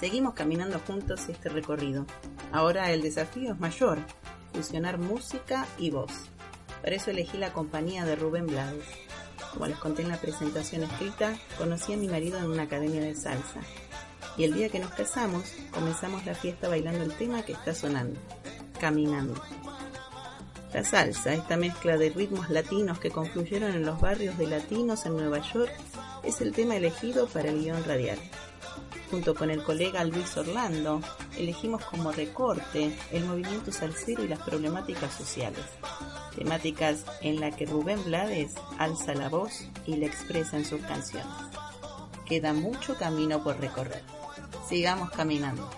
Seguimos caminando juntos este recorrido. Ahora el desafío es mayor, fusionar música y voz. Por eso elegí la compañía de Rubén Blades. Como les conté en la presentación escrita, conocí a mi marido en una academia de salsa. Y el día que nos casamos, comenzamos la fiesta bailando el tema que está sonando, Caminando. La salsa, esta mezcla de ritmos latinos que confluyeron en los barrios de latinos en Nueva York, es el tema elegido para el guion radial. Junto con el colega Luis Orlando, elegimos como recorte el movimiento salsero y las problemáticas sociales, temáticas en las que Rubén Blades alza la voz y la expresa en sus canciones. Queda mucho camino por recorrer. Sigamos caminando.